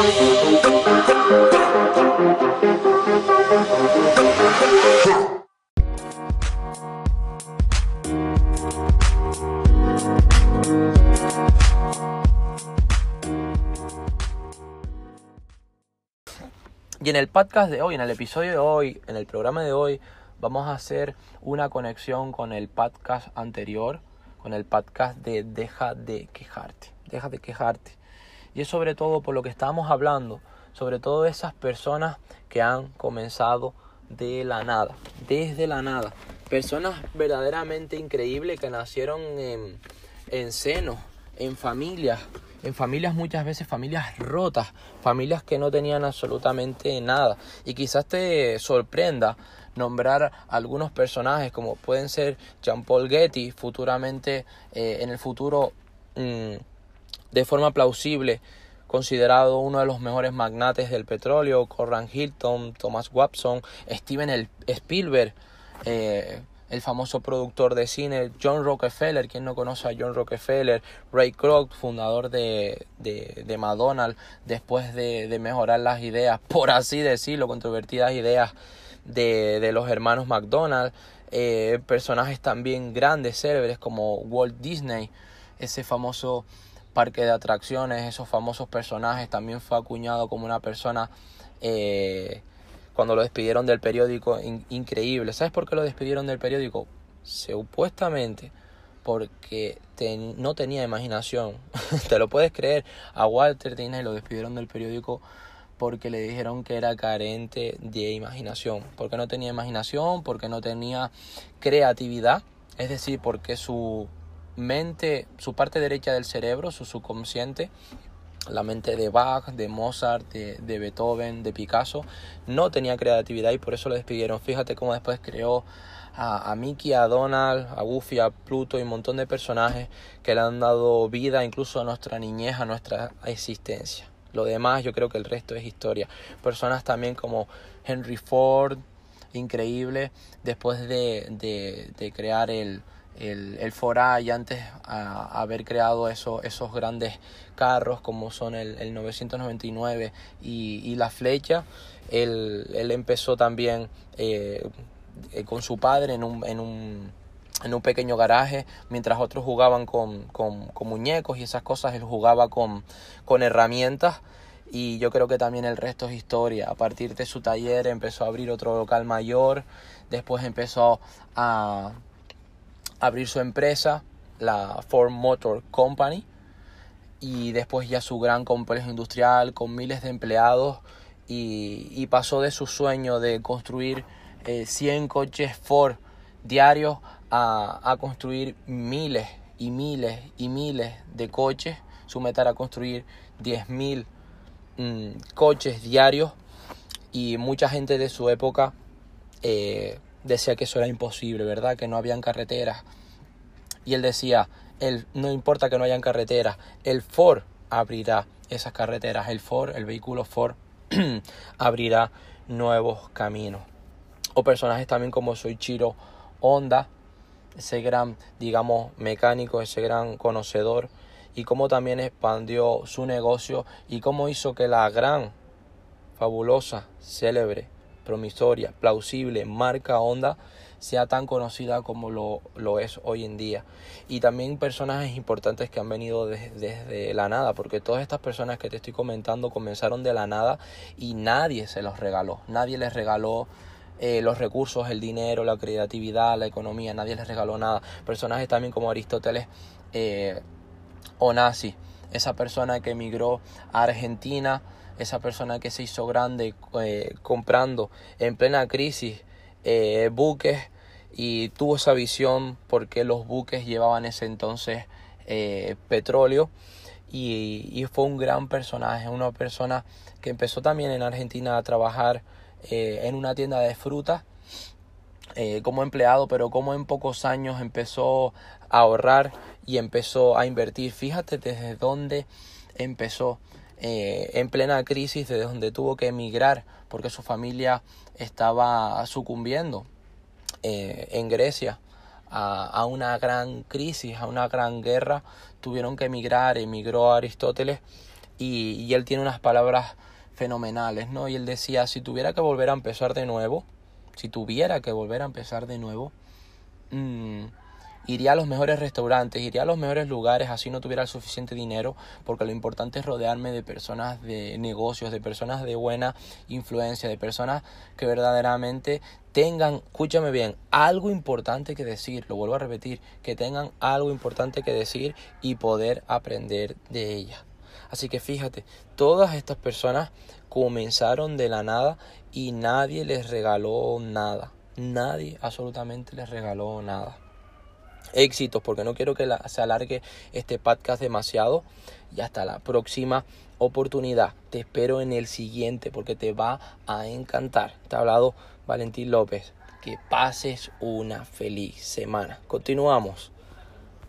Y en el podcast de hoy, en el episodio de hoy, en el programa de hoy, vamos a hacer una conexión con el podcast anterior, con el podcast de Deja de quejarte, deja de quejarte. Es sobre todo por lo que estábamos hablando, sobre todo esas personas que han comenzado de la nada, desde la nada. Personas verdaderamente increíbles que nacieron en, en seno, en familias, en familias muchas veces familias rotas, familias que no tenían absolutamente nada. Y quizás te sorprenda nombrar algunos personajes como pueden ser Jean Paul Getty, futuramente eh, en el futuro mm, de forma plausible considerado uno de los mejores magnates del petróleo, Corran Hilton, Thomas Watson, Steven Spielberg, eh, el famoso productor de cine John Rockefeller, quien no conoce a John Rockefeller, Ray Kroc, fundador de, de, de McDonald's, después de, de, mejorar las ideas, por así decirlo, controvertidas ideas de, de los hermanos McDonald's, eh, personajes también grandes, célebres como Walt Disney, ese famoso parque de atracciones, esos famosos personajes, también fue acuñado como una persona eh, cuando lo despidieron del periódico, increíble. ¿Sabes por qué lo despidieron del periódico? Supuestamente porque no tenía imaginación. Te lo puedes creer. A Walter Disney lo despidieron del periódico porque le dijeron que era carente de imaginación. Porque no tenía imaginación, porque no tenía creatividad. Es decir, porque su mente, su parte derecha del cerebro, su subconsciente, la mente de Bach, de Mozart, de, Beethoven, de Picasso, no tenía creatividad y por eso lo despidieron. Fíjate cómo después creó a, Mickey, a Donald, a Goofy, a Pluto y un montón de personajes que le han dado vida incluso a nuestra niñez, a nuestra existencia. Lo demás yo creo que el resto es historia. Personas también como Henry Ford, increíble, después de, de, de crear el, el, el antes a, haber creado eso, esos grandes carros como son el, el 999 y, y, la flecha. Él, él empezó también eh, eh, con su padre en un, en un, en un pequeño garaje, mientras otros jugaban con, con, con muñecos y esas cosas, él jugaba con, con herramientas y yo creo que también el resto es historia. A partir de su taller empezó a abrir otro local mayor, después empezó a abrir su empresa, la Ford Motor Company, y después ya su gran complejo industrial con miles de empleados y, pasó de su sueño de construir 100 eh, coches Ford diarios a, construir miles y miles y miles de coches. Su meta era construir 10.000 mm, coches diarios y mucha gente de su época eh, decía que eso era imposible, ¿verdad? Que no habían carreteras. Y él decía, el, no importa que no hayan carreteras, el Ford abrirá esas carreteras, el Ford, el vehículo Ford abrirá nuevos caminos. O personajes también como Soichiro Honda, ese gran, digamos, mecánico, ese gran conocedor, y cómo también expandió su negocio y cómo hizo que la gran, fabulosa, célebre, promisoria, plausible marca Honda sea tan conocida como lo, lo, es hoy en día. Y también personajes importantes que han venido desde la nada, porque todas estas personas que te estoy comentando comenzaron de la nada y nadie se los regaló, nadie les regaló eh, los recursos, el dinero, la creatividad, la economía, nadie les regaló nada. Personajes también como Aristóteles eh, Onassi, esa persona que emigró a Argentina, esa persona que se hizo grande eh, comprando en plena crisis eh, buques y tuvo esa visión porque los buques llevaban ese entonces eh, petróleo. Y, fue un gran personaje, una persona que empezó también en Argentina a trabajar en una tienda de frutas como empleado, pero como en pocos años empezó a ahorrar y empezó a invertir. Fíjate desde dónde empezó. Eh, en plena crisis de donde tuvo que emigrar porque su familia estaba sucumbiendo eh, en Grecia a, una gran crisis, a una gran guerra, tuvieron que emigrar, emigró Aristóteles y, y él tiene unas palabras fenomenales, ¿no? Y él decía, si tuviera que volver a empezar de nuevo, si tuviera que volver a empezar de nuevo, mmm, iría a los mejores restaurantes, iría a los mejores lugares, así no tuviera el suficiente dinero, porque lo importante es rodearme de personas de negocios, de personas de buena influencia, de personas que verdaderamente tengan, escúchame bien, algo importante que decir, lo vuelvo a repetir, que tengan algo importante que decir y poder aprender de ellas. Así que fíjate, todas estas personas comenzaron de la nada y nadie les regaló nada. Nadie absolutamente les regaló nada éxitos porque no quiero que se alargue este podcast demasiado. Y hasta la próxima oportunidad. Te espero en el siguiente porque te va a encantar. Te ha hablado Valentín López. Que pases una feliz semana. Continuamos.